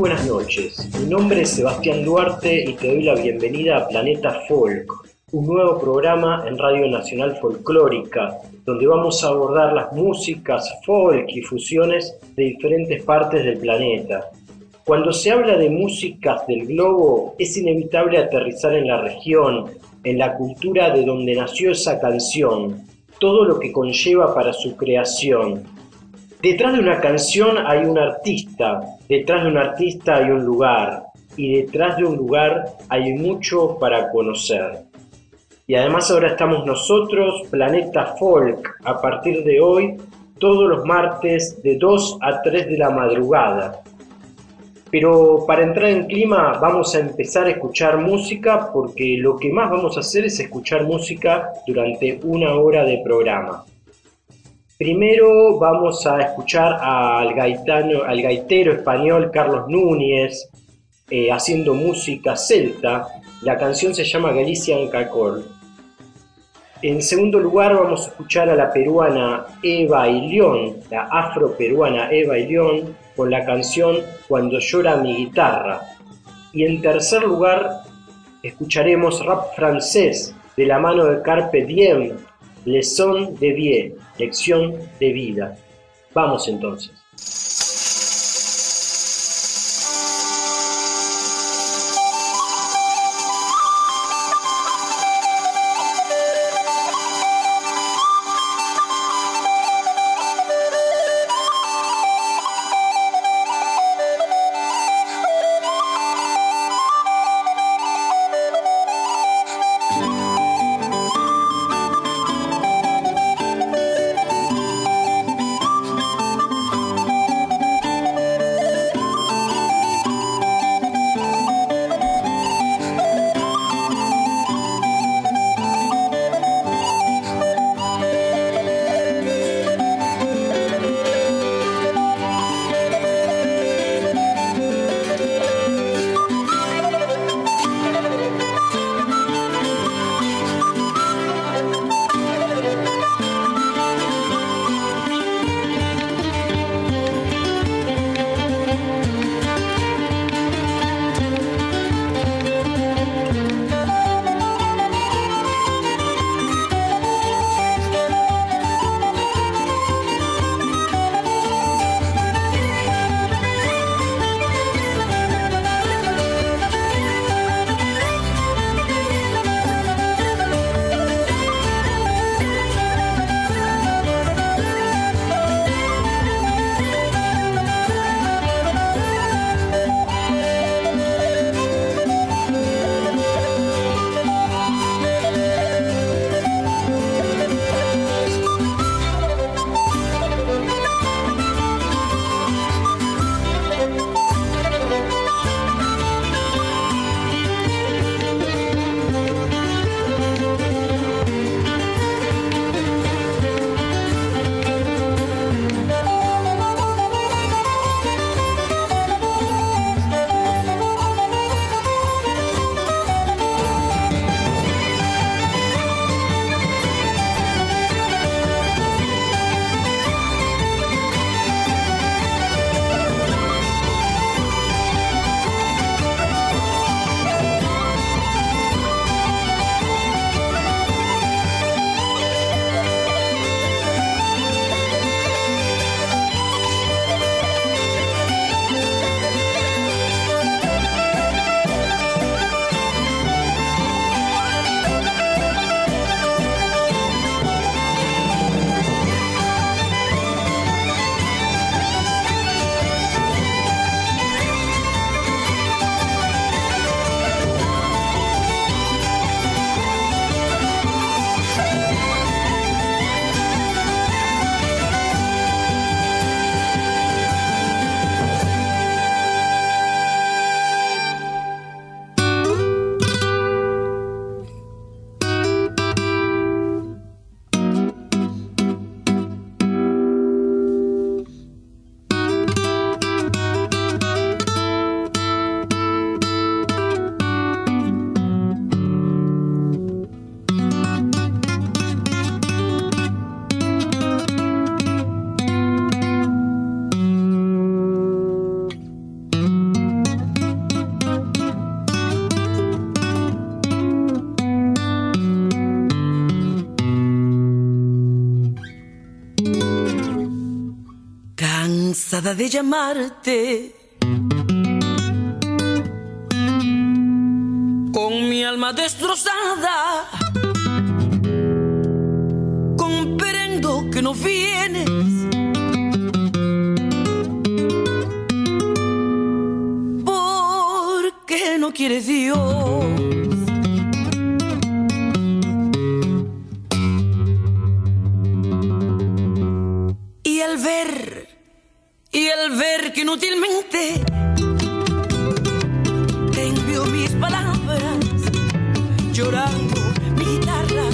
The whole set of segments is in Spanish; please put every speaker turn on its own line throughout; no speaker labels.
buenas noches. Mi nombre es Sebastián Duarte y te doy la bienvenida a Planeta Folk, un nuevo programa en Radio Nacional Folclórica, donde vamos a abordar las músicas folk y fusiones de diferentes partes del planeta. Cuando se habla de músicas del globo, es inevitable aterrizar en la región, en la cultura de donde nació esa canción, todo lo que conlleva para su creación. Detrás de una canción hay un artista, detrás de un artista hay un lugar, y detrás de un lugar hay mucho para conocer. Y además ahora estamos nosotros, Planeta Folk, a partir de hoy, todos los martes de 2 a 3 de la madrugada. Pero para entrar en clima vamos a empezar a escuchar música porque lo que más vamos a hacer es escuchar música durante una hora de programa. Primero vamos a escuchar al, gaitano, gaitero español Carlos Núñez eh, haciendo música celta. La canción se llama Galician Cacor. En segundo lugar vamos a escuchar a la peruana Eva y León, la afro-peruana Eva y León, con la canción Cuando llora mi guitarra. Y en tercer lugar escucharemos rap francés de la mano de Carpe Diem, Leçon de vie, lección de vida. Vamos entonces.
Cansada de llamarte. Con mi alma destrozada, comprendo que no vienes. Porque no quieres Dios. Que inútilmente te envío mis palabras, llorando mi guitarra,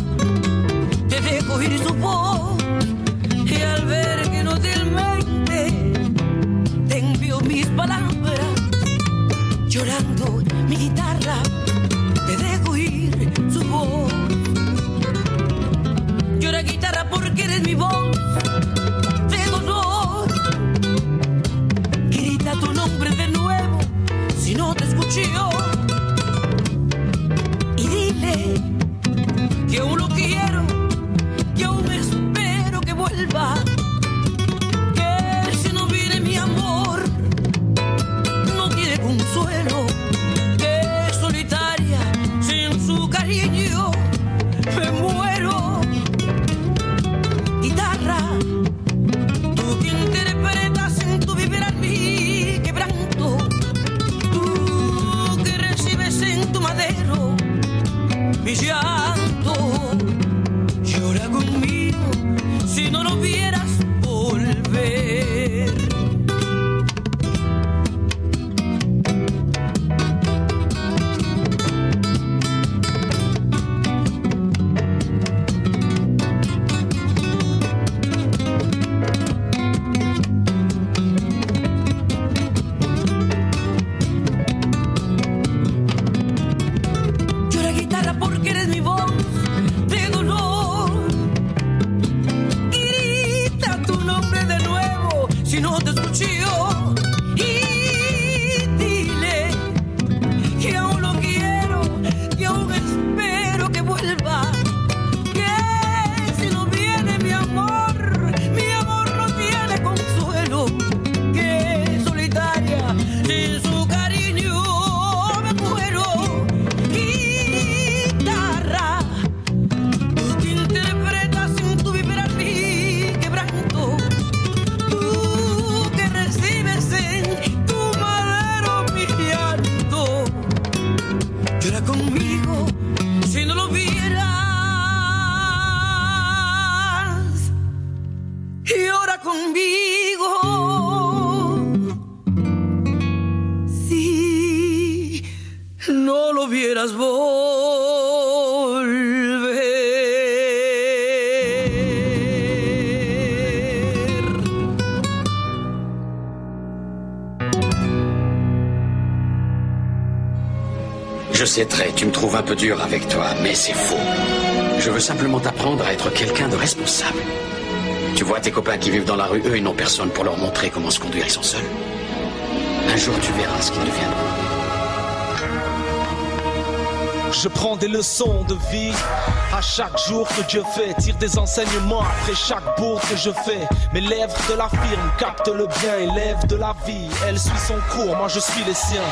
te dejo oír su voz y al ver que inútilmente te envío mis palabras, llorando mi guitarra,
C'est tu me trouves un peu dur avec toi, mais c'est faux. Je veux simplement t'apprendre à être quelqu'un de responsable. Tu vois tes copains qui vivent dans la rue, eux, ils n'ont personne pour leur montrer comment se conduire, ils sont seuls. Un jour, tu verras ce qu'ils deviendront.
Je prends des leçons de vie à chaque jour que Dieu fait. Tire des enseignements après chaque bourre que je fais. Mes lèvres de la firme captent le bien, élève de la vie. Elle suit son cours, moi je suis les siens.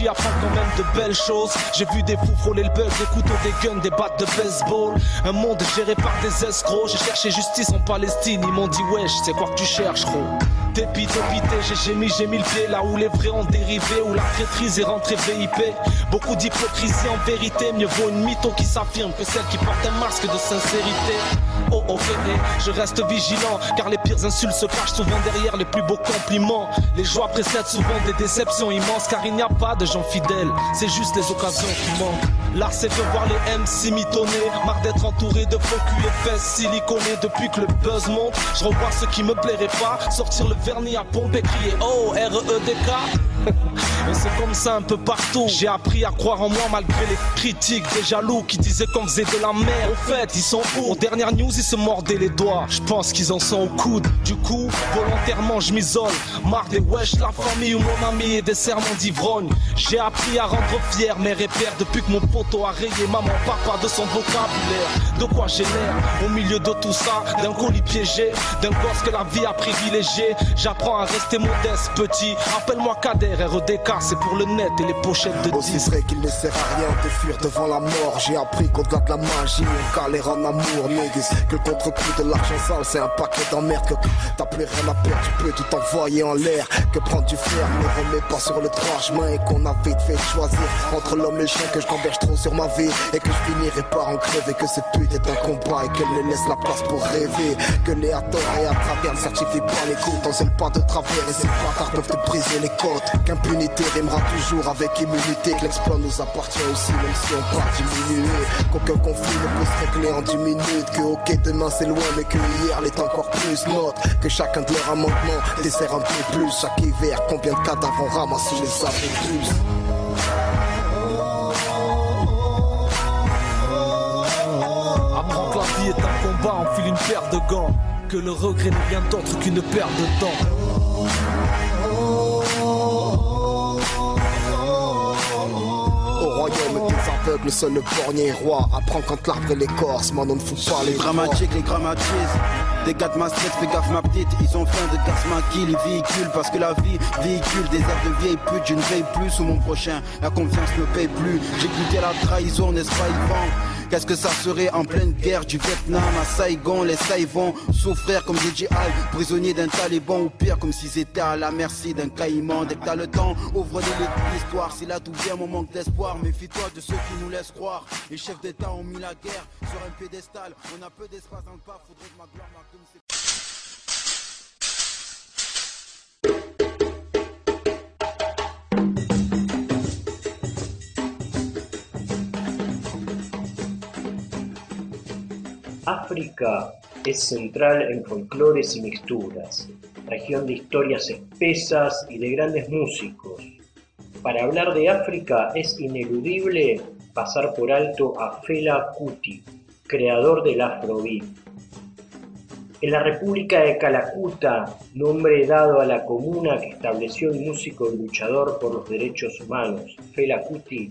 J'y quand même de belles choses. J'ai vu des fous frôler le bug, des couteaux, des guns, des battes de baseball. Un monde géré par des escrocs. J'ai cherché justice en Palestine. Ils m'ont dit wesh, c'est quoi que tu cherches, gros? Dépité, dépité, j'ai gémi, j'ai mis le pied là où les vrais ont dérivé, où la traîtrise est rentrée VIP. Beaucoup d'hypocrisie en vérité, mieux vaut une mytho qui s'affirme que celle qui porte un masque de sincérité. Oh oh je reste vigilant, car les pires insultes se cachent souvent derrière les plus beaux compliments. Les joies précèdent souvent des déceptions immenses, car il n'y a pas de gens fidèles, c'est juste les occasions qui manquent. L'art c'est de voir les MC mitonner, marre d'être entouré de faux cul et fesses depuis que le buzz monte. Je revois ce qui me plairait pas, sortir le vernis à pompe et crier oh R-E-D-K Et c'est comme ça un peu partout. J'ai appris à croire en moi malgré les critiques des jaloux qui disaient qu'on faisait de la merde. Au fait, ils sont où? Aux dernières news, ils se mordaient les doigts. Je pense qu'ils en sont au coude. Du coup, volontairement, je m'isole. Marre des wesh, la famille ou mon ami et des serments d'ivrogne. J'ai appris à rendre fier mes repères depuis que mon poteau a rayé maman, papa de son vocabulaire. De quoi j'ai l'air au milieu de tout ça, d'un colis piégé, d'un gosse que la vie a privilégié. J'apprends à rester modeste, petit. Appelle-moi RDK, c'est pour le net et les pochettes de
Aussi
10.
vrai qu'il ne sert à rien de fuir devant la mort. J'ai appris qu'au-delà de la magie, on galère en amour, niggas. Que le contre-coup de l'argent sale, c'est un paquet d'emmerde. Que t'as plus rien à perdre, tu peux tout envoyer en l'air. Que prendre du fer ne remet pas sur le droit chemin. Et qu'on a vite fait choisir entre l'homme et le chien. Que je gamberge trop sur ma vie. Et que je finirai par en crever. Que cette pute est un combat et qu'elle ne laisse la place pour rêver. Que les à tort et à travers ne certifient pas les coups. On sait le pas de travers et ces bâtards peuvent te briser les côtes. Qu'impunité rimera toujours avec immunité. Que l'exploit nous appartient aussi, même si on part diminuer. Qu'aucun conflit ne peut se régler en 10 minutes. Que ok, demain c'est loin, mais que hier l'est encore plus. Note que chacun de leurs amendements dessert un peu plus. Chaque hiver, combien de cadavres on ramasse si les avais tous.
Apprends que la vie est un combat, on file une paire de gants. Que le regret n'est rien d'autre qu'une perte de temps.
Aveugles, seul le borgné est roi. Apprends quand l'arbre et l'écorce, on ne fout pas les
dramatiques, les grammatises. Des gars de ma street, fais gaffe ma petite. Ils ont faim de casse ma kill, ils véhiculent parce que la vie véhicule des airs de vieille pute. Je ne veille plus sous mon prochain. La confiance ne paye plus. J'ai goûté la trahison, n'est-ce pas, Yvan Qu'est-ce que ça serait en pleine guerre du Vietnam? À Saigon Les Saïvons souffrir comme des djihad, prisonniers d'un taliban ou pire comme s'ils étaient à la merci d'un caïman. Dès que t'as le temps, ouvre les l'histoire. Si là tout vient mon manque d'espoir, méfie-toi de ceux qui nous laissent croire. Les chefs d'État ont mis la guerre sur un pédestal. On a peu d'espace dans le parc, faudrait que ma gloire marque
África es central en folclores y mixturas, región de historias espesas y de grandes músicos. Para hablar de África es ineludible pasar por alto a Fela Kuti, creador del Afrobeat. En la República de Calacuta, nombre dado a la comuna que estableció el músico y luchador por los derechos humanos, Fela Kuti,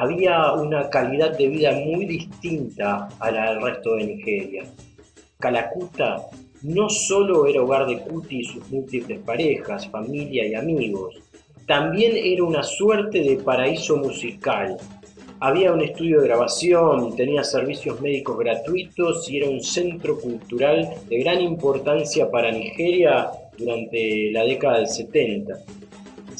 había una calidad de vida muy distinta a la del resto de Nigeria. Calacuta no solo era hogar de Kuti y sus múltiples parejas, familia y amigos, también era una suerte de paraíso musical. Había un estudio de grabación, tenía servicios médicos gratuitos y era un centro cultural de gran importancia para Nigeria durante la década del 70.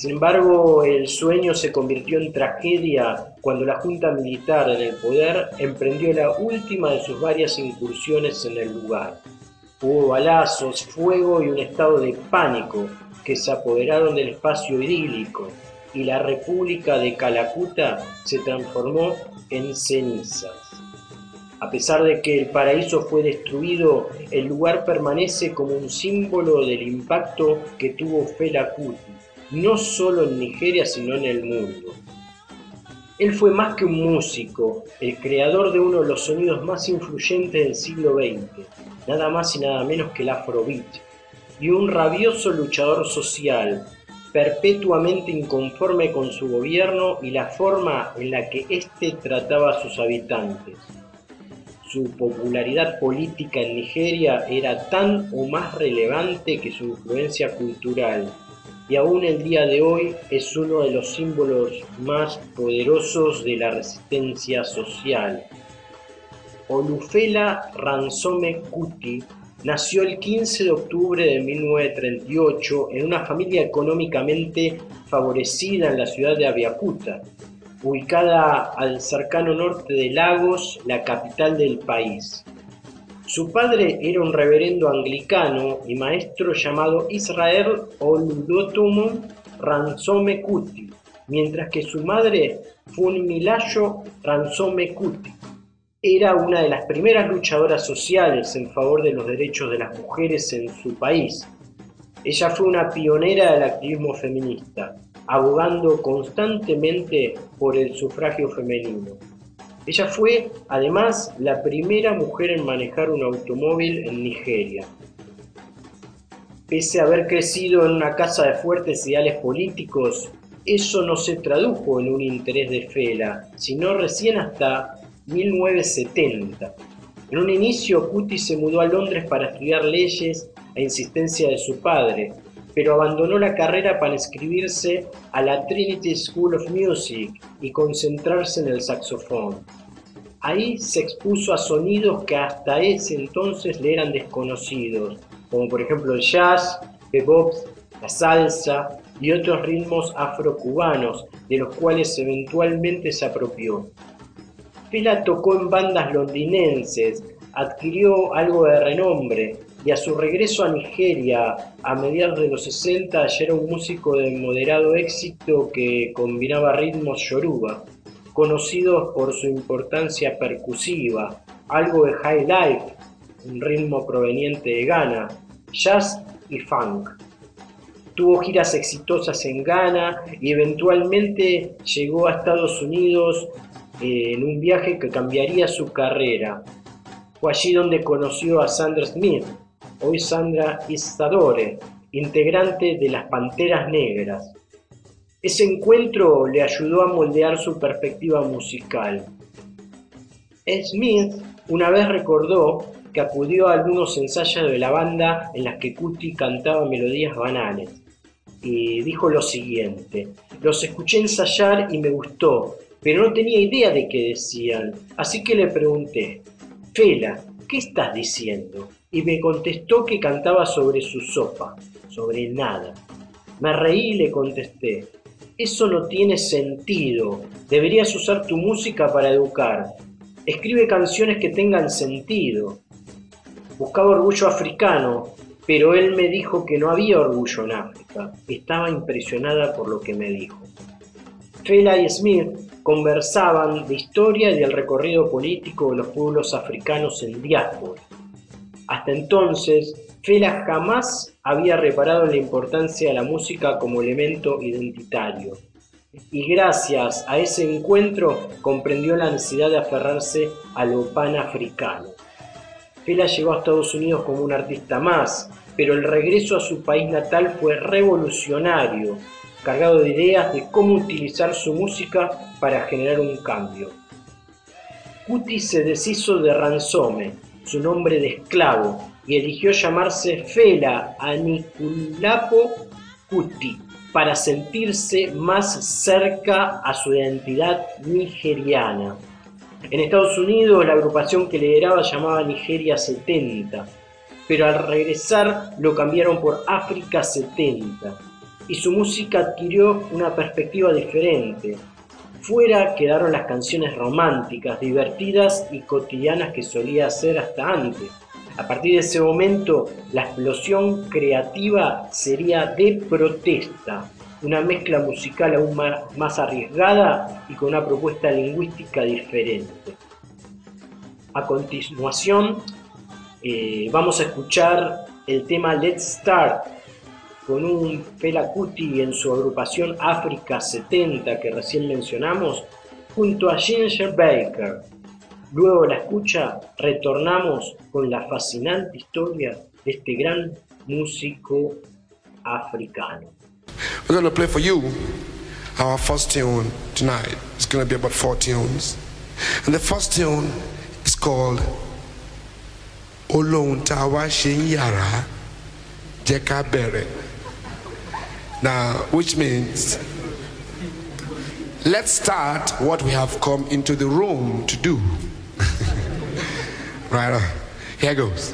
Sin embargo, el sueño se convirtió en tragedia cuando la Junta Militar en el poder emprendió la última de sus varias incursiones en el lugar. Hubo balazos, fuego y un estado de pánico que se apoderaron del espacio idílico y la República de Calacuta se transformó en cenizas. A pesar de que el paraíso fue destruido, el lugar permanece como un símbolo del impacto que tuvo Fela Kuti, no solo en Nigeria sino en el mundo. Él fue más que un músico, el creador de uno de los sonidos más influyentes del siglo XX, nada más y nada menos que el Afrobeat, y un rabioso luchador social, perpetuamente inconforme con su gobierno y la forma en la que éste trataba a sus habitantes. Su popularidad política en Nigeria era tan o más relevante que su influencia cultural, y aún el día de hoy es uno de los símbolos más poderosos de la resistencia social. Olufela Ransome Kuti nació el 15 de octubre de 1938 en una familia económicamente favorecida en la ciudad de Abiacuta, ubicada al cercano norte de Lagos, la capital del país. Su padre era un reverendo anglicano y maestro llamado Israel Oludotumo Ransome Kuti, mientras que su madre Funmilayo Ransome Kuti. Era una de las primeras luchadoras sociales en favor de los derechos de las mujeres en su país. Ella fue una pionera del activismo feminista. abogando constantemente por el sufragio femenino. Ella fue, además, la primera mujer en manejar un automóvil en Nigeria. Pese a haber crecido en una casa de fuertes ideales políticos, eso no se tradujo en un interés de Fela, sino recién hasta 1970. En un inicio, Cuti se mudó a Londres para estudiar leyes a insistencia de su padre, pero abandonó la carrera para inscribirse a la Trinity School of Music y concentrarse en el saxofón. Ahí se expuso a sonidos que hasta ese entonces le eran desconocidos, como por ejemplo el jazz, bebop, la salsa y otros ritmos afrocubanos, de los cuales eventualmente se apropió. Fela tocó en bandas londinenses, adquirió algo de renombre y a su regreso a Nigeria a mediados de los 60 ya era un músico de moderado éxito que combinaba ritmos yoruba, conocidos por su importancia percusiva, algo de high life, un ritmo proveniente de Ghana, jazz y funk. Tuvo giras exitosas en Ghana y eventualmente llegó a Estados Unidos eh, en un viaje que cambiaría su carrera. Fue allí donde conoció a Sandra Smith, hoy Sandra Isadore, integrante de las Panteras Negras. Ese encuentro le ayudó a moldear su perspectiva musical. Smith una vez recordó que acudió a algunos ensayos de la banda en las que Cuti cantaba melodías banales y dijo lo siguiente, los escuché ensayar y me gustó, pero no tenía idea de qué decían, así que le pregunté, Fela, ¿qué estás diciendo? Y me contestó que cantaba sobre su sopa, sobre nada. Me reí y le contesté, eso no tiene sentido, deberías usar tu música para educar. Escribe canciones que tengan sentido. Buscaba orgullo africano, pero él me dijo que no había orgullo en África. Estaba impresionada por lo que me dijo. Fela y Smith conversaban de historia y del recorrido político de los pueblos africanos en diáspora. Hasta entonces, Fela jamás había reparado en la importancia de la música como elemento identitario. Y gracias a ese encuentro comprendió la necesidad de aferrarse a lo panafricano. Fela llegó a Estados Unidos como un artista más, pero el regreso a su país natal fue revolucionario, cargado de ideas de cómo utilizar su música para generar un cambio. Cuti se deshizo de Ransome, su nombre de esclavo, y eligió llamarse Fela Anikulapo Cuti para sentirse más cerca a su identidad nigeriana. En Estados Unidos la agrupación que lideraba llamaba Nigeria 70, pero al regresar lo cambiaron por África 70 y su música adquirió una perspectiva diferente. Fuera quedaron las canciones románticas, divertidas y cotidianas que solía hacer hasta antes. A partir de ese momento, la explosión creativa sería de protesta, una mezcla musical aún más arriesgada y con una propuesta lingüística diferente. A continuación, eh, vamos a escuchar el tema Let's Start con un Fela Kuti en su agrupación África 70 que recién mencionamos, junto a Ginger Baker. Luego la escucha retornamos con la fascinante historia de este gran músico africano.
We're going to play for you our first tune tonight. It's going to be about four tunes. And the first tune is called Olóhun tá a wá ṣe ń yàrá jẹ́ ká bẹ̀rẹ̀. Now, which means let's start what we have come into the room to do. Right on. Here goes.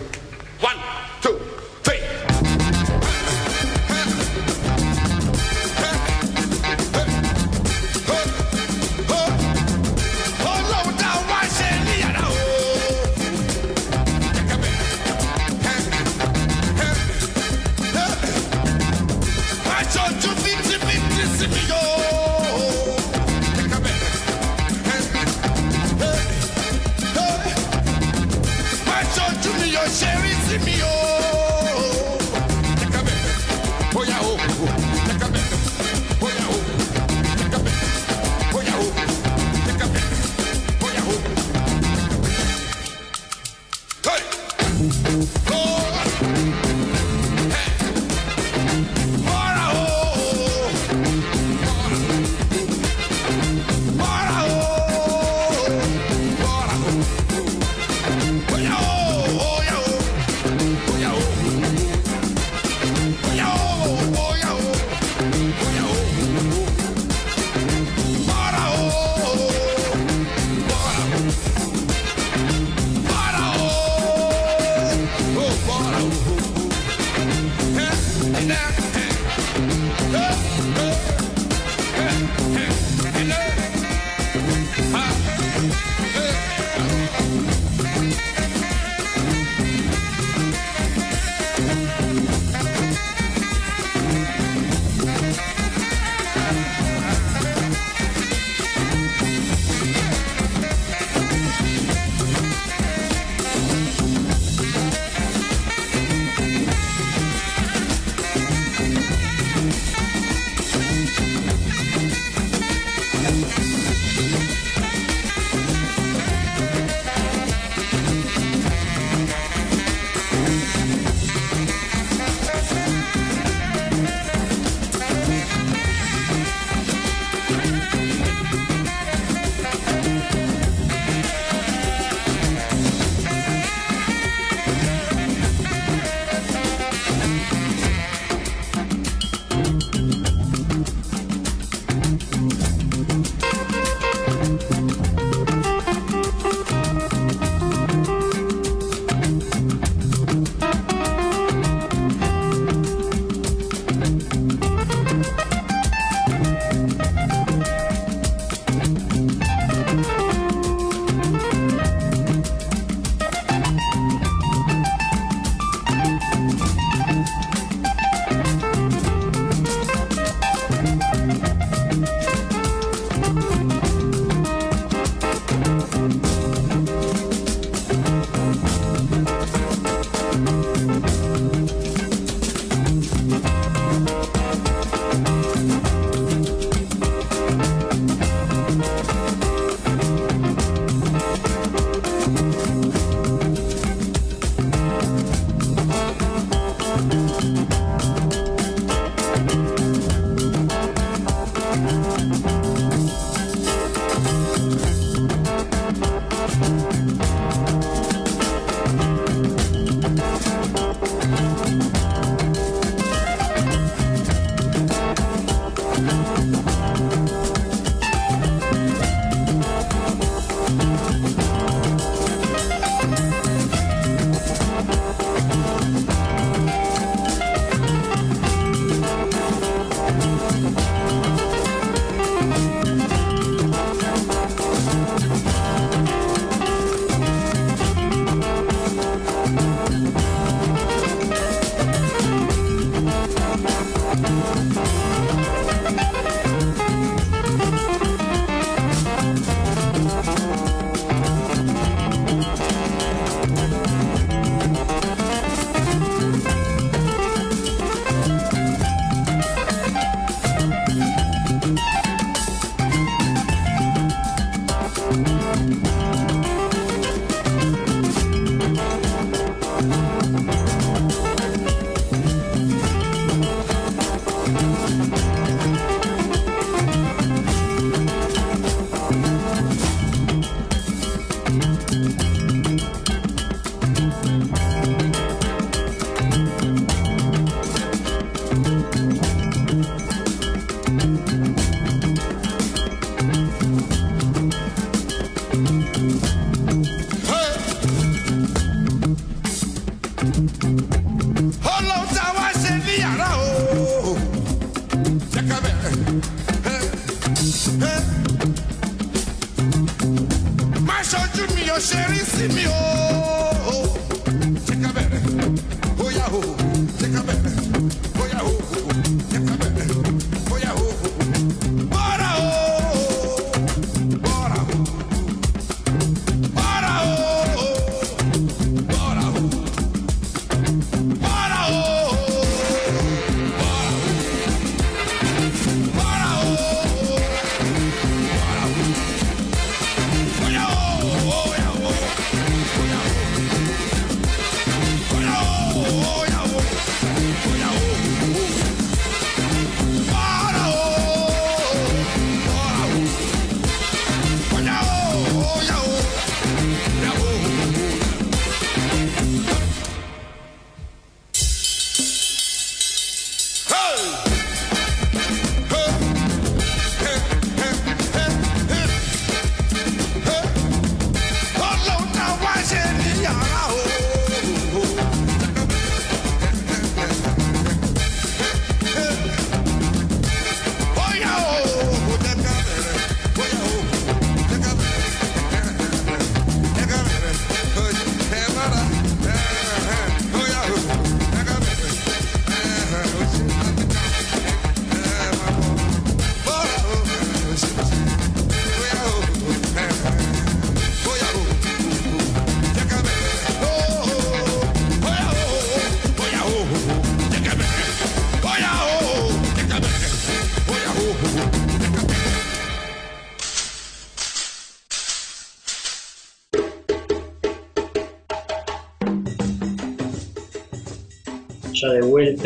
One, two,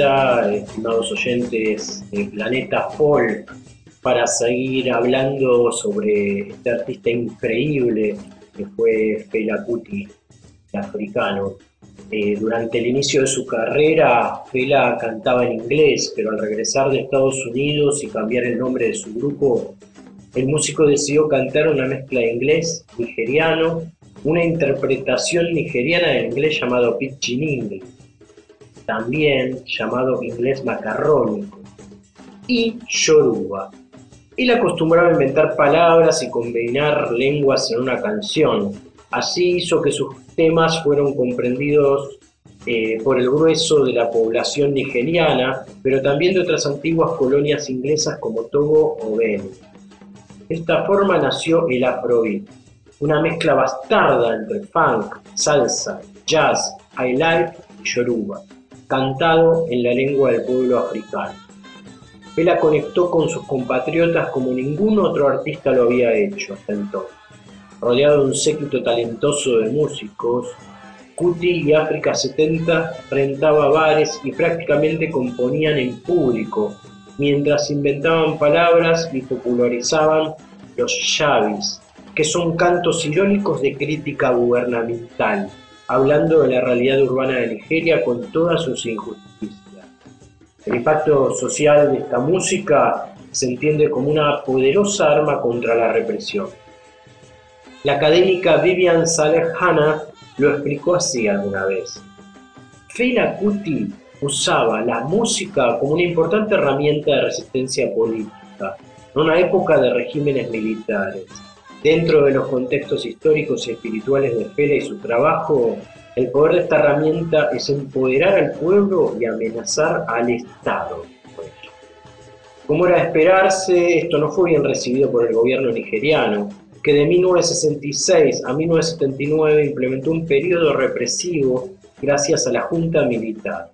estimados oyentes de Planeta Folk, para seguir hablando sobre este artista increíble que fue Fela Kuti, africano. Eh, durante el inicio de su carrera, Fela cantaba en inglés, pero al regresar de Estados Unidos y cambiar el nombre de su grupo, el músico decidió cantar una mezcla de inglés, nigeriano, una interpretación nigeriana del inglés llamado Pidgin English, también llamado inglés macarrónico, y Yoruba. Él acostumbraba a inventar palabras y combinar lenguas en una canción. Así hizo que sus temas fueron comprendidos eh, por el grueso de la población nigeriana, pero también de otras antiguas colonias inglesas como Togo o Benin. De esta forma nació el Afrobeat, una mezcla bastarda entre funk, salsa, jazz, highlife y yoruba, cantado en la lengua del pueblo africano. Él la conectó con sus compatriotas como ningún otro artista lo había hecho hasta entonces. Rodeado de un séquito talentoso de músicos, Cuti y África 70 rentaba bares y prácticamente componían en público, mientras inventaban palabras y popularizaban los shavis, que son cantos irónicos de crítica gubernamental, hablando de la realidad urbana de Nigeria con todas sus injusticias. El impacto social de esta música se entiende como una poderosa arma contra la represión. La académica Vivian Saleh Hanna lo explicó así alguna vez. Fela Kuti usaba la música como una importante herramienta de resistencia política en una época de regímenes militares. Dentro de los contextos históricos y espirituales de Fela y su trabajo, el poder de esta herramienta es empoderar al pueblo y amenazar al Estado. Como era de esperarse, esto no fue bien recibido por el gobierno nigeriano, que de 1966 a 1979 implementó un periodo represivo gracias a la junta militar.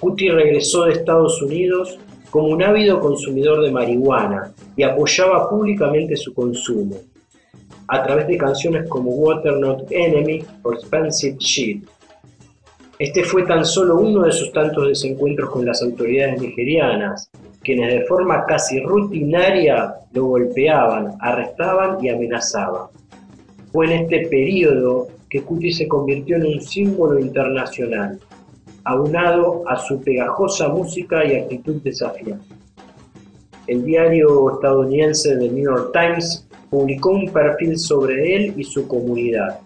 Kuti regresó de Estados Unidos como un ávido consumidor de marihuana y apoyaba públicamente su consumo, a través de canciones como Water Not Enemy o Expensive Shit. Este fue tan solo uno de sus tantos desencuentros con las autoridades nigerianas, quienes de forma casi rutinaria lo golpeaban, arrestaban y amenazaban. Fue en este periodo que Kuti se convirtió en un símbolo internacional, aunado a su pegajosa música y actitud desafiante. El diario estadounidense The New York Times publicó un perfil sobre él y su comunidad.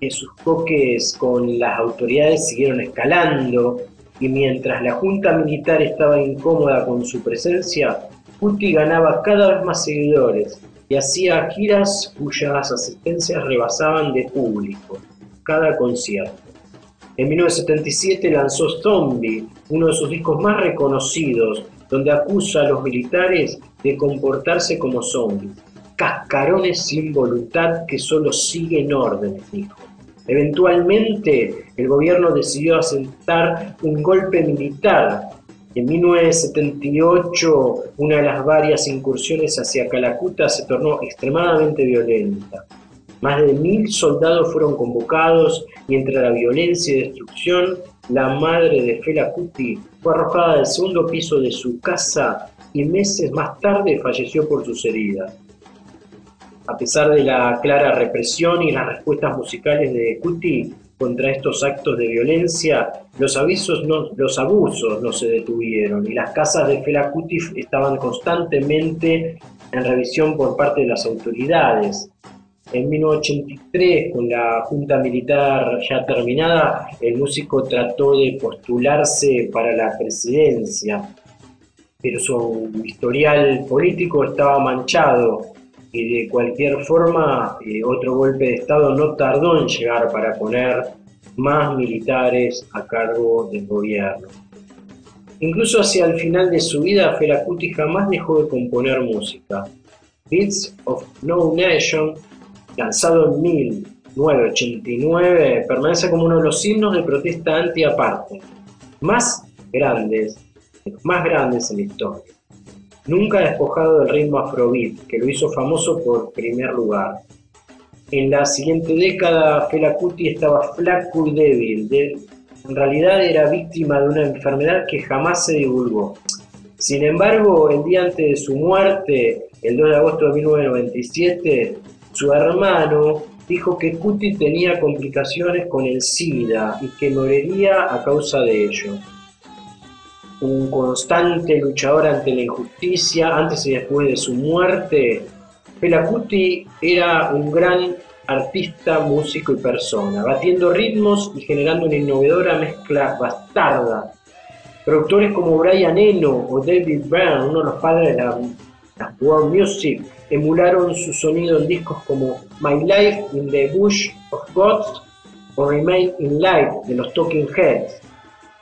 En sus toques con las autoridades siguieron escalando y mientras la junta militar estaba incómoda con su presencia, Putti ganaba cada vez más seguidores y hacía giras cuyas asistencias rebasaban de público cada concierto. En 1977 lanzó Zombie, uno de sus discos más reconocidos, donde acusa a los militares de comportarse como zombies, cascarones sin voluntad que solo siguen órdenes, dijo. Eventualmente, el gobierno decidió asentar un golpe militar. En 1978, una de las varias incursiones hacia Calacuta se tornó extremadamente violenta. Más de mil soldados fueron convocados y entre la violencia y destrucción, la madre de Fela Kuti fue arrojada del segundo piso de su casa y meses más tarde falleció por sus heridas. A pesar de la clara represión y las respuestas musicales de Kuti contra estos actos de violencia, los, los abusos no se detuvieron y las casas de Fela Kuti estaban constantemente en revisión por parte de las autoridades. En 1983, con la junta militar ya terminada, el músico trató de postularse para la presidencia, pero su historial político estaba manchado y de cualquier forma eh, otro golpe de Estado no tardó en llegar para poner más militares a cargo del gobierno. Incluso hacia el final de su vida, Felacuti jamás dejó de componer música. Beats of No Nation lanzado en 1989, permanece como uno de los himnos de protesta anti-aparte más grandes, más grandes en la historia. Nunca despojado del ritmo afrobeat, que lo hizo famoso por primer lugar. En la siguiente década, Fela Kuti estaba flaco y débil, En realidad era víctima de una enfermedad que jamás se divulgó. Sin embargo, el día antes de su muerte, el 2 de agosto de 1997, su hermano dijo que Cuti tenía complicaciones con el SIDA y que moriría a causa de ello. Un constante luchador ante la injusticia, antes y después de su muerte, Fela Kuti era un gran artista, músico y persona, batiendo ritmos y generando una innovadora mezcla bastarda. Productores como Brian Eno o David Byrne, uno de los padres de la, la world music, emularon su sonido en discos como My Life in the Bush of Gods o Remain in Light de los Talking Heads,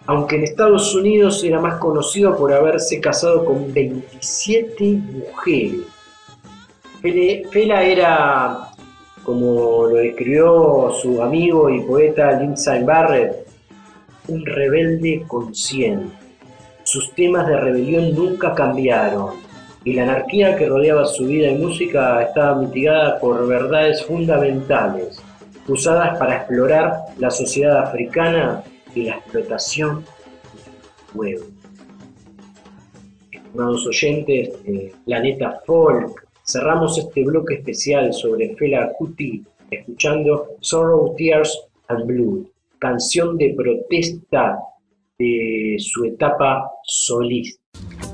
aunque en Estados Unidos era más conocido por haberse casado con 27 mujeres. Fela era como lo describió su amigo y poeta Lindsay Barrett, un rebelde consciente. Sus temas de rebelión nunca cambiaron y la anarquía que rodeaba su vida y música estaba mitigada por verdades fundamentales, usadas para explorar la sociedad africana y la explotación del pueblo. Estimados oyentes de Planeta Folk, Cerramos este bloque especial sobre Fela Kuti escuchando Sorrow, Tears and Blood, canción de protesta de su etapa solista.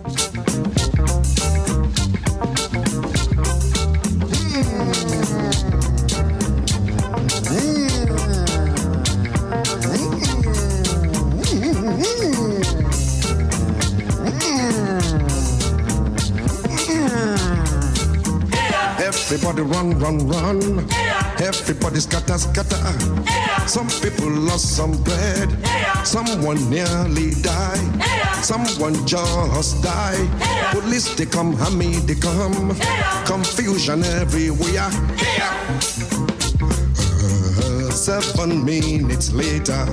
Everybody run, run, run. Yeah. Everybody scatter, scatter. Yeah. Some people lost some bread. Yeah. Someone nearly died. Someone just died. Police they come, hammy they come. Confusion everywhere. Seven minutes later.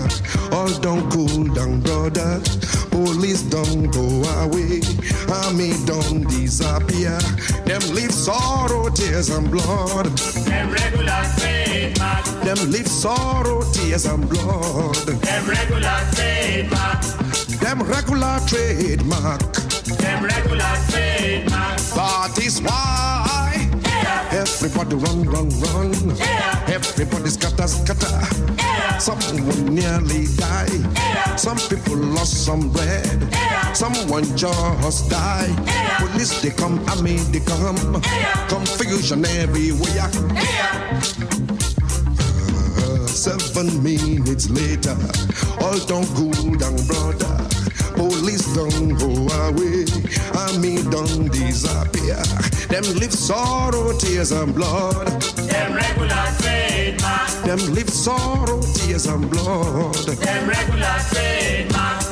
All don't cool down, brother. Police don't go away. Army don't disappear. Them leave sorrow, tears, and blood.
Them regular trademark.
Them leave sorrow, tears, and blood.
Them regular trademark.
Them regular trademark.
Them regular trademark.
That is why. Everybody run, run, run. Yeah. Everybody scatter, scatter. Yeah. Someone nearly died. Yeah. Some people lost some bread. Yeah. Someone just died. Yeah. Police they come, army they come. Yeah. Confusion everywhere. Yeah. Seven minutes later, all done cool down, brother. Police don't go away, army don't disappear. Them live sorrow, tears and blood.
Them regular trademark.
Them live sorrow, tears and blood.
Them regular trademark.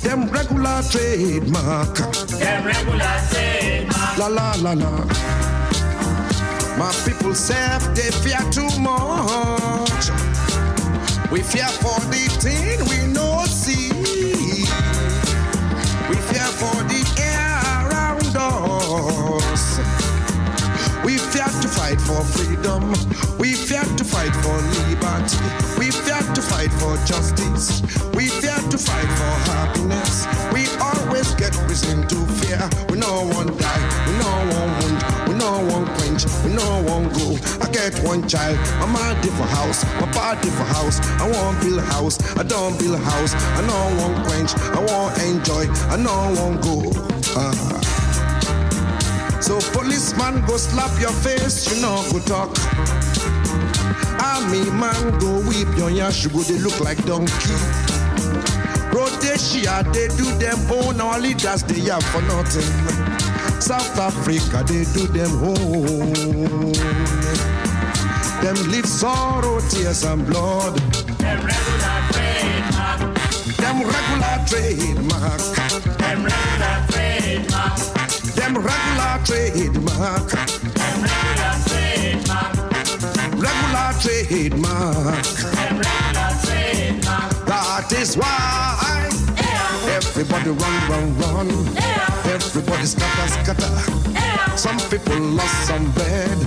Them regular trademark.
Them regular trademark.
La la la la. My people say they fear too much. We fear for the thing we know see. We fear for the air around us. We fear to fight for freedom. We fear to fight for liberty. We fear to fight for justice. One child. My mind for house. My body for house. I want build a house. I don't build a house. I know no one quench. I want enjoy. I know no one go. Ah. So policeman go slap your face, you know go talk. Army man go whip your yash, go they look like donkey. Rhodesia, they do them own, our leaders they have for nothing. South Africa, they do them own. Them live sorrow, tears and blood.
Them regular trademark.
Them regular trademark.
Them regular trademark.
Them regular trademark.
Them regular trademark.
Regular trademark.
Them regular trademark.
That is why. Everybody run, run, run.
Yeah.
Everybody scatter, scatter.
Yeah.
Some people lost some bread.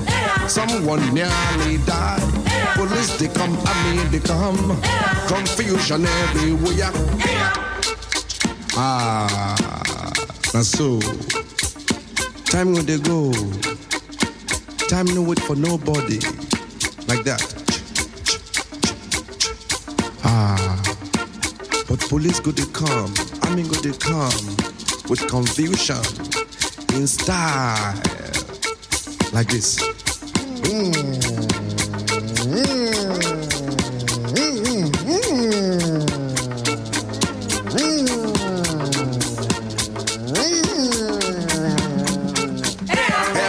Someone nearly died. Police they come, I mean they come. Confusion everywhere. Ah, that's so. Time when they go. Time no wait for nobody. Like that. But police go they come. I mean go they come. With confusion. In style. Like this.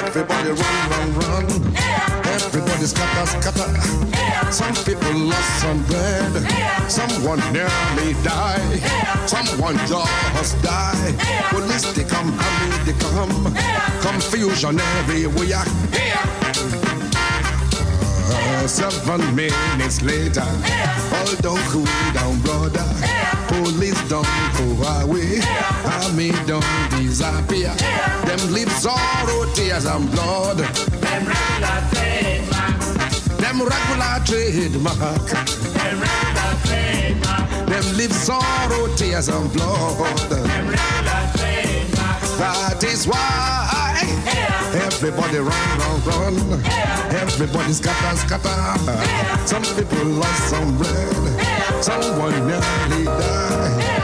Everybody run, run, run. Everybody scatter. Some people lost some bread. Someone nearly died. Someone just died. Police they come, army they come. Confusion everywhere. Uh, seven minutes later, all don't cool down, brother. Police don't go away, army don't disappear. Them lips sorrow, tears and blood.
Them.
Them regular trademark.
Them regular trademark.
Them live sorrow, tears and blood.
Them regular trademark.
That is why everybody run, run, run. Everybody scatter, scatter. Some people lost some bread. Someone nearly died.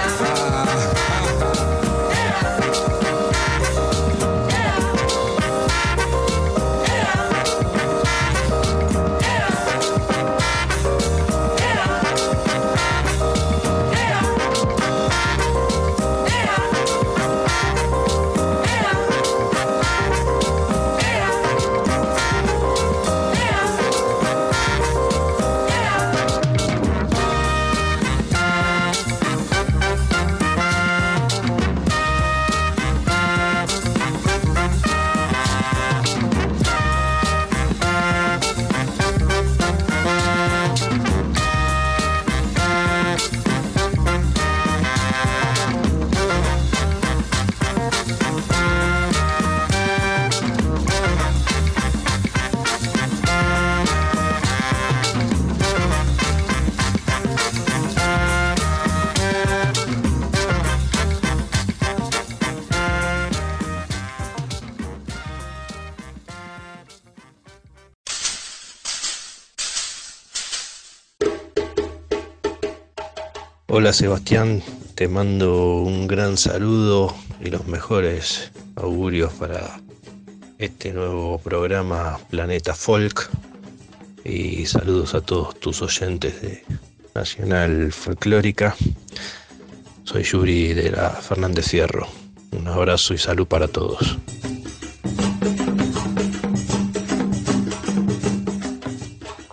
Hola Sebastián, te mando un gran saludo y los mejores augurios para este nuevo programa Planeta Folk y saludos a todos tus oyentes de Nacional Folclórica. Soy Yuri de la Fernández Fierro. Un abrazo y salud para todos.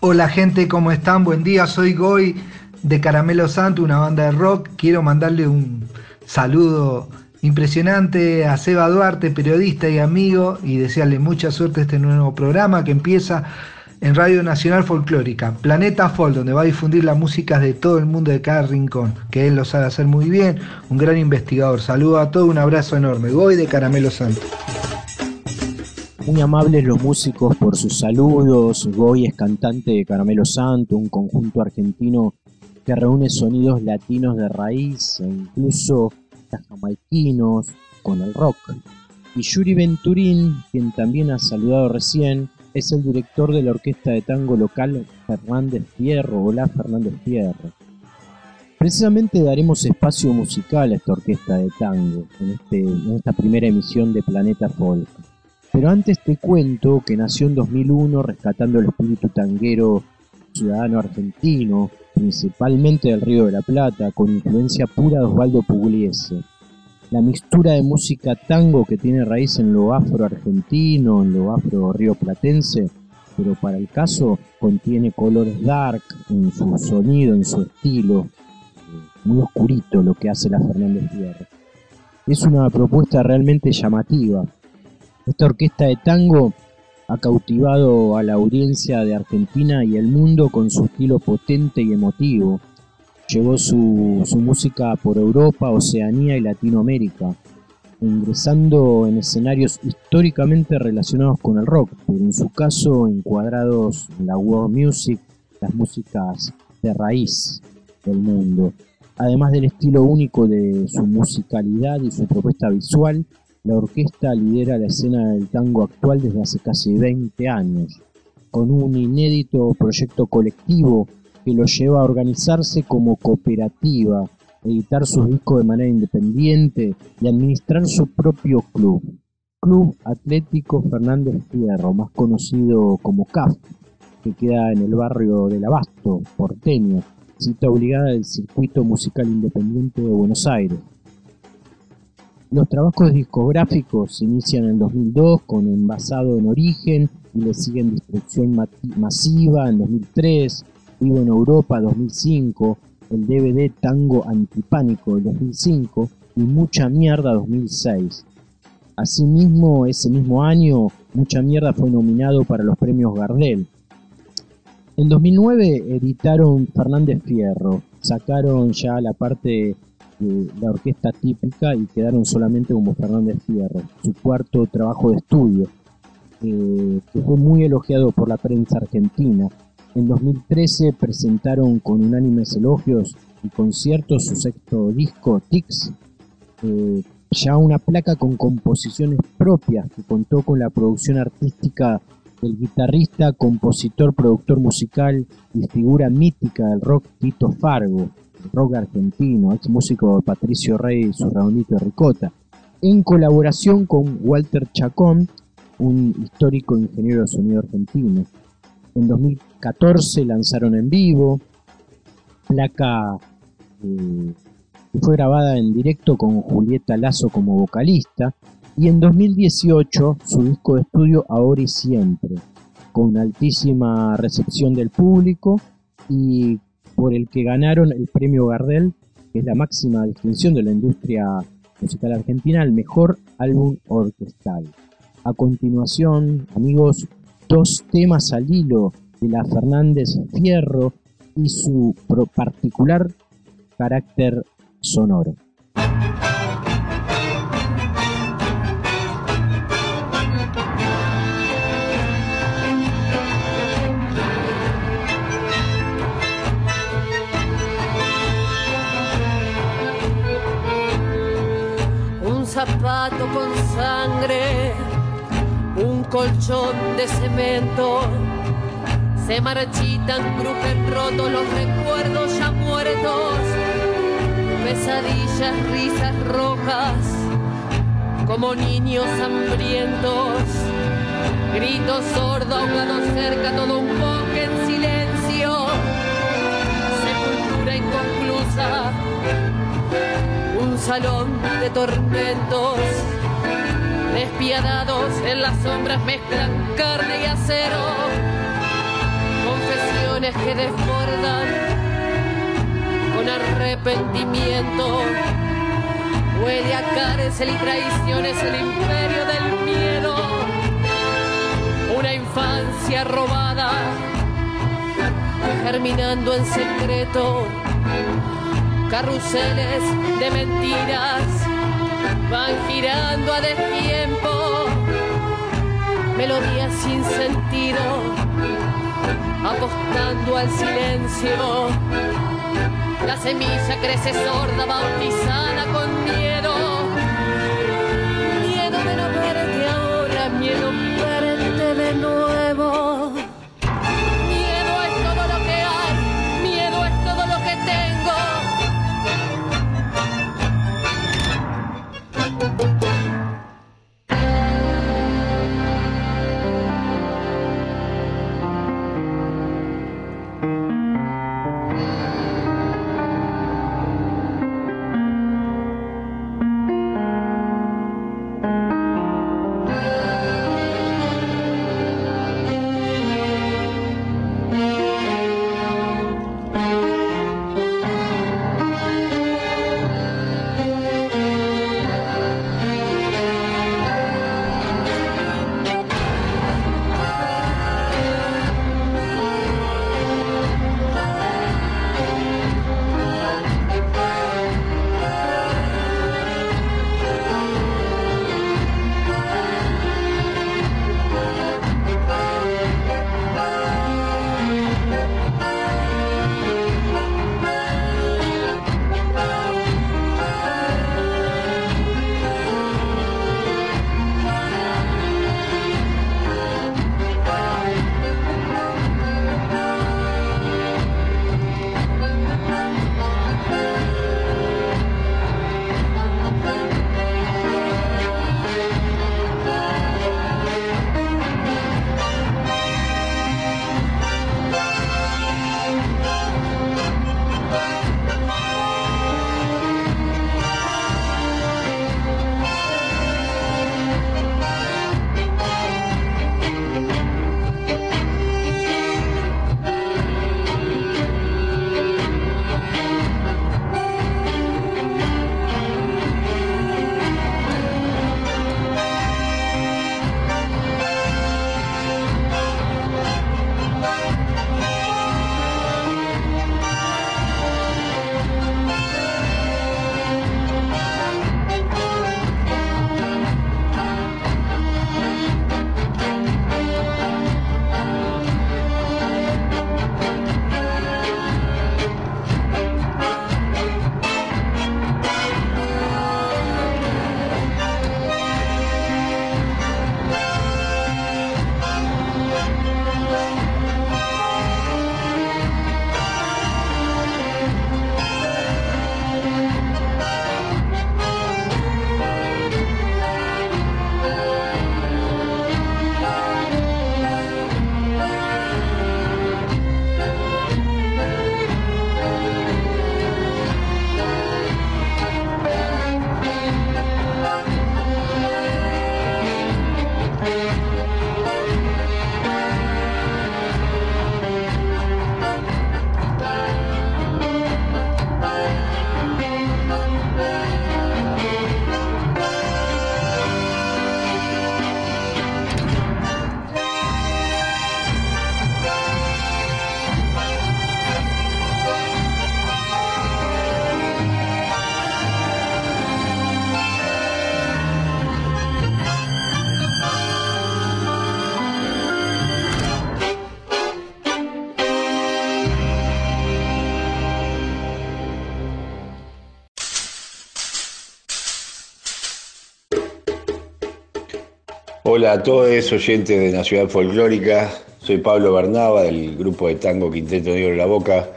Hola gente, ¿cómo están? Buen día, soy Goy de Caramelo Santo, una banda de rock. Quiero mandarle un saludo impresionante a Seba Duarte, periodista y amigo, y desearle mucha suerte a este nuevo programa que empieza en Radio Nacional Folclórica, Planeta Folk, donde va a difundir las músicas de todo el mundo de cada rincón, que él lo sabe hacer muy bien, un gran investigador. Saludo a todos, un abrazo enorme. Goy de Caramelo Santo.
Muy amables los músicos por sus saludos. Goy es cantante de Caramelo Santo, un conjunto argentino que reúne sonidos latinos de raíz e incluso jamaiquinos con el rock. Y Yuri Venturín, quien también ha saludado recién, es el director de la orquesta de tango local Fernández Fierro o La Fernández Fierro. Precisamente daremos espacio musical a esta orquesta de tango en, este, en esta primera emisión de Planeta Folk. Pero antes te cuento que nació en 2001 rescatando el espíritu tanguero ciudadano argentino, principalmente del Río de la Plata, con influencia pura de Osvaldo Pugliese. La mixtura de música tango que tiene raíz en lo afro-argentino, en lo afro-rioplatense, pero para el caso contiene colores dark en su sonido, en su estilo, muy oscurito lo que hace la Fernández Fierro. Es una propuesta realmente llamativa. Esta orquesta de tango ha cautivado a la audiencia de Argentina y el mundo con su estilo potente y emotivo. Llevó su, su música por Europa, Oceanía y Latinoamérica. ingresando en escenarios históricamente relacionados con el rock, pero en su caso encuadrados en la world music, las músicas de raíz del mundo. Además del estilo único de su musicalidad y su propuesta visual, la orquesta lidera la escena del tango actual desde hace casi 20 años, con un inédito proyecto colectivo que lo lleva a organizarse como cooperativa, editar sus discos de manera independiente y administrar su propio club. Club Atlético Fernández Fierro, más conocido como CAF, que queda en el barrio del Abasto, porteño, cita obligada del circuito musical independiente de Buenos Aires. Los trabajos discográficos se inician en el 2002 con Envasado en Origen y le siguen Destrucción Masiva en 2003, Vivo en Europa 2005, el DVD Tango Antipánico del 2005 y Mucha Mierda 2006. Asimismo, ese mismo año, Mucha Mierda fue nominado para los premios Gardel. En 2009 editaron Fernández Fierro, sacaron ya la parte de la orquesta típica y quedaron solamente como Fernández Fierro, su cuarto trabajo de estudio, eh, que fue muy elogiado por la prensa argentina. En 2013 presentaron con unánimes elogios y conciertos su sexto disco, Tix, eh, ya una placa con composiciones propias que contó con la producción artística del guitarrista, compositor, productor musical y figura mítica del rock Tito Fargo, rock argentino, ex músico Patricio Rey su de ricota, en colaboración con Walter Chacón, un histórico ingeniero de sonido argentino. En 2014 lanzaron en vivo, placa eh, que fue grabada en directo con Julieta Lazo como vocalista, y en 2018 su disco de estudio Ahora y Siempre, con altísima recepción del público y por el que ganaron el premio Gardel, que es la máxima distinción de la industria musical argentina, el mejor álbum orquestal. A continuación, amigos, dos temas al hilo de la Fernández Fierro y su particular carácter sonoro.
Zapato con sangre, un colchón de cemento. Se marchitan, crujen rotos los recuerdos ya muertos, pesadillas, risas rojas, como niños hambrientos, gritos sordos ahogados cerca, todo un poco en silencio, salón de tormentos. Despiadados en las sombras mezclan carne y acero. Confesiones que desbordan con arrepentimiento. Huele a cárcel y traiciones el imperio del miedo. Una infancia robada, germinando en secreto carruseles de mentiras van girando a destiempo, melodías sin sentido, apostando al silencio. La semilla crece sorda, bautizada con miedo,
Hola a todos oyentes de Nacional Folclórica, soy Pablo Bernaba del grupo de tango Quinteto Negro de la Boca.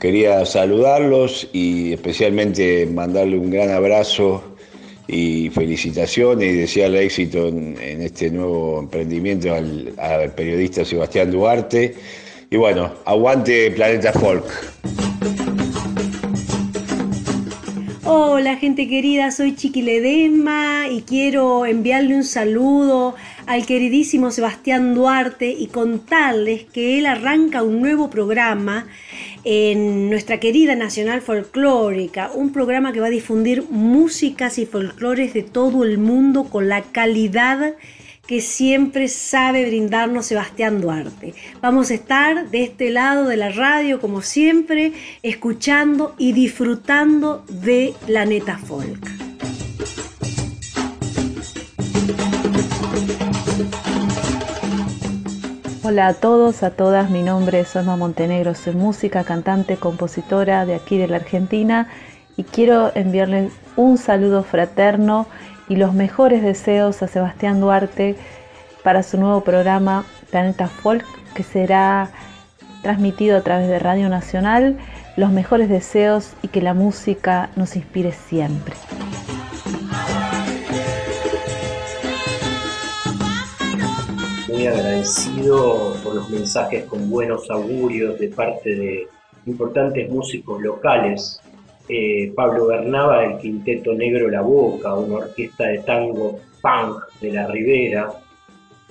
Quería saludarlos y especialmente mandarle un gran abrazo y felicitaciones y desearle éxito en, este nuevo emprendimiento al, al periodista Sebastián Duarte. Y bueno, aguante Planeta Folk.
Hola gente querida, soy Chiqui Ledesma y quiero enviarle un saludo al queridísimo Sebastián Duarte y contarles que él arranca un nuevo programa en nuestra querida Nacional Folclórica, un programa que va a difundir músicas y folclores de todo el mundo con la calidad que siempre sabe brindarnos Sebastián Duarte. Vamos a estar de este lado de la radio, como siempre, escuchando y disfrutando de Planeta Folk.
Hola a todos, a todas, mi nombre es Olma Montenegro, soy música, cantante, compositora de aquí de la Argentina y quiero enviarles un saludo fraterno y los mejores deseos a Sebastián Duarte para su nuevo programa Planeta Folk que será transmitido a través de Radio Nacional. Los mejores deseos y que la música nos inspire siempre.
Muy agradecido por los mensajes con buenos augurios de parte de importantes músicos locales eh, Pablo Bernaba del Quinteto Negro La Boca, una orquesta de tango punk de la Ribera.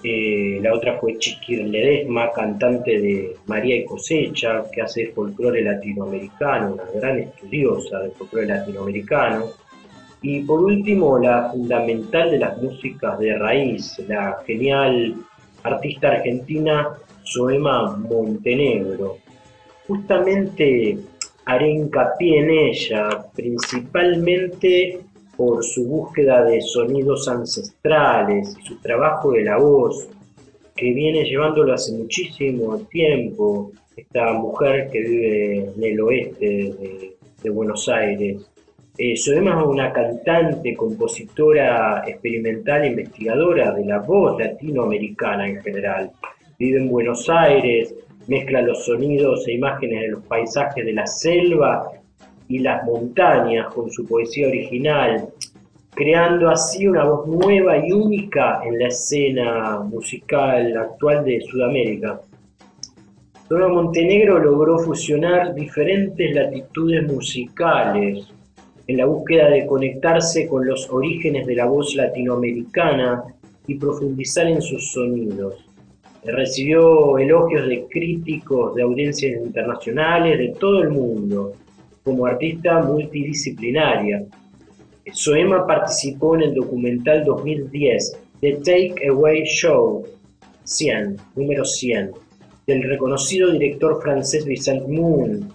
Eh, la otra fue Chiquir Ledesma, cantante de María y Cosecha, que hace folclore latinoamericano, una gran estudiosa del folclore latinoamericano. Y por último, la fundamental de las músicas de raíz, la genial artista argentina Soema Montenegro. Justamente haré hincapié en ella, principalmente por su búsqueda de sonidos ancestrales y su trabajo de la voz, que viene llevándolo hace muchísimo tiempo, esta mujer que vive en el oeste de, Buenos Aires. Eh, es una cantante, compositora experimental investigadora de la voz latinoamericana en general. Vive en Buenos Aires, mezcla los sonidos e imágenes de los paisajes de la selva y las montañas con su poesía original, creando así una voz nueva y única en la escena musical actual de Sudamérica. Dora Montenegro logró fusionar diferentes latitudes musicales en la búsqueda de conectarse con los orígenes de la voz latinoamericana y profundizar en sus sonidos. Recibió elogios de críticos de audiencias internacionales de todo el mundo como artista multidisciplinaria. Soema participó en el documental 2010 The Take Away Show 100, número 100, del reconocido director francés Vincent Moon,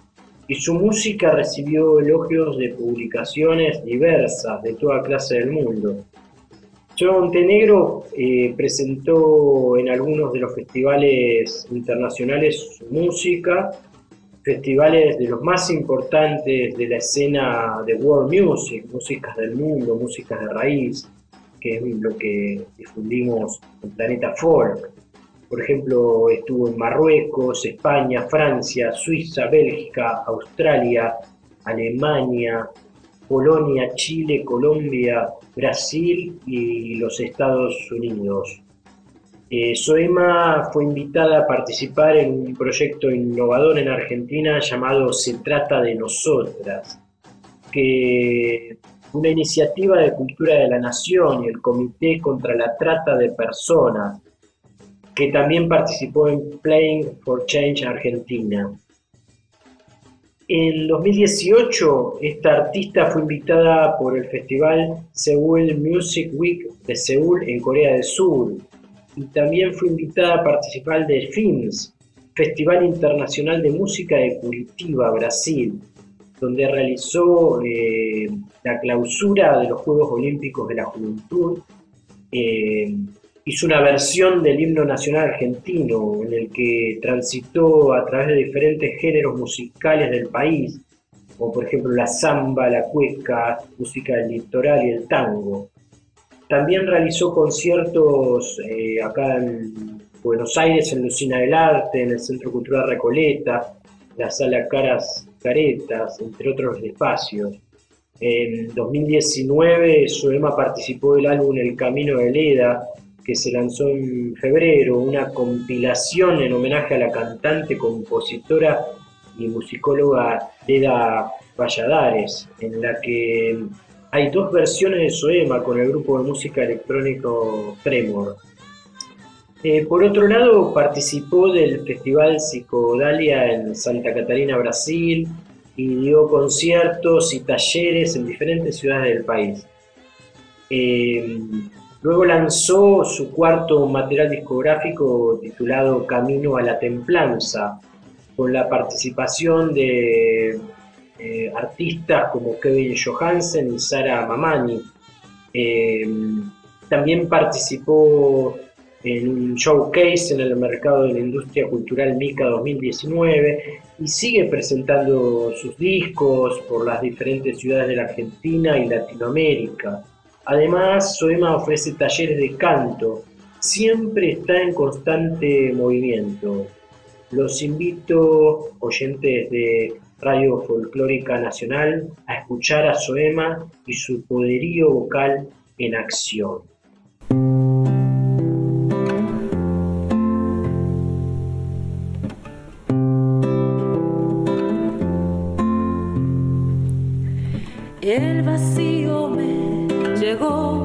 y su música recibió elogios de publicaciones diversas de toda clase del mundo. Montenegro eh, presentó en algunos de los festivales internacionales su música, festivales de los más importantes de la escena de world music, músicas del mundo, músicas de raíz, que es lo que difundimos en Planeta Folk. Por ejemplo, estuvo en Marruecos, España, Francia, Suiza, Bélgica, Australia, Alemania, Polonia, Chile, Colombia, Brasil y los Estados Unidos. Eh, Soema fue invitada a participar en un proyecto innovador en Argentina llamado Se trata de nosotras, que una iniciativa de cultura de la nación y el Comité contra la Trata de Personas, que también participó en Playing for Change Argentina. En 2018, esta artista fue invitada por el festival Seoul Music Week de Seúl en Corea del Sur y también fue invitada a participar del FIMS, Festival Internacional de Música de Curitiba, Brasil, donde realizó eh, la clausura de los Juegos Olímpicos de la Juventud. Eh, hizo una versión del himno nacional argentino en el que transitó a través de diferentes géneros musicales del país, como por ejemplo la samba, la cueca, música del litoral y el tango. También realizó conciertos eh, acá en Buenos Aires, en Lucina del Arte, en el Centro Cultural Recoleta, la Sala Caras Caretas, entre otros espacios. En 2019, Soema participó del álbum El Camino de Leda, que se lanzó en febrero, una compilación en homenaje a la cantante, compositora y musicóloga Leda Valladares, en la que hay dos versiones de Soema con el grupo de música electrónico Tremor. Eh, por otro lado, participó del Festival Psicodalia en Santa Catarina, Brasil, y dio conciertos y talleres en diferentes ciudades del país. Eh, luego lanzó su cuarto material discográfico titulado Camino a la Templanza, con la participación de eh, artistas como Kevin Johansen y Sara Mamani. también participó en un showcase en el mercado de la industria cultural MICA 2019 y sigue presentando sus discos por las diferentes ciudades de la Argentina y Latinoamérica. Además, Soema ofrece talleres de canto, siempre está en constante movimiento. Los invito, oyentes de Radio Folclórica Nacional, a escuchar a Soema y su poderío vocal en acción.
El vacío llegó,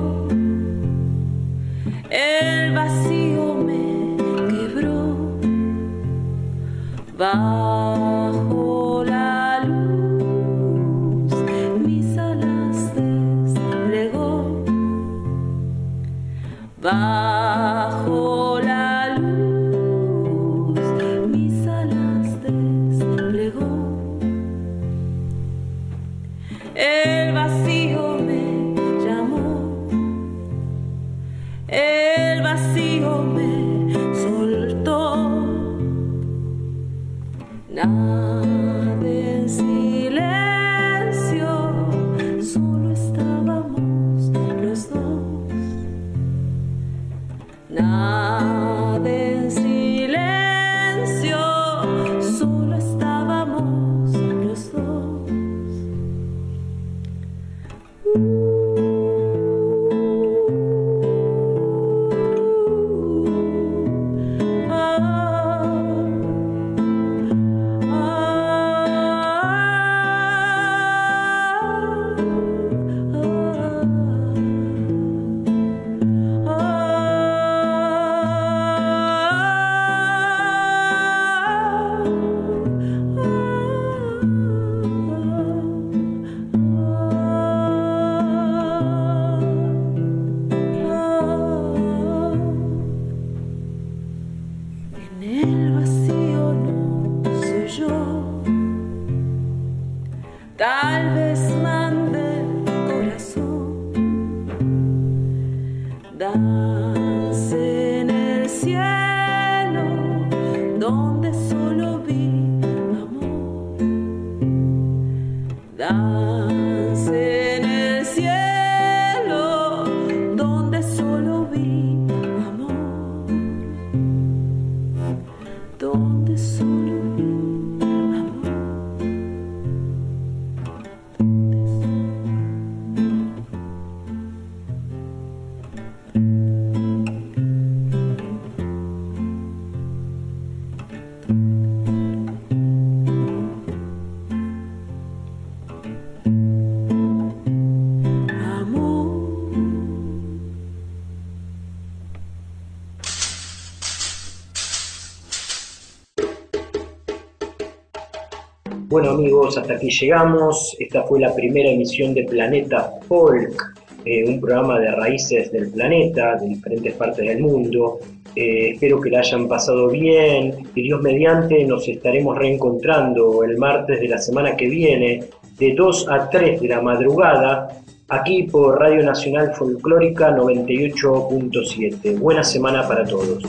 hasta aquí llegamos. Esta fue la primera emisión de Planeta Folk, eh, un programa de raíces del planeta, de diferentes partes del mundo. Eh, espero que la hayan pasado bien y Dios mediante nos estaremos reencontrando el martes de la semana que viene de 2 a 3 de la madrugada aquí por Radio Nacional Folclórica 98.7. Buena semana para todos.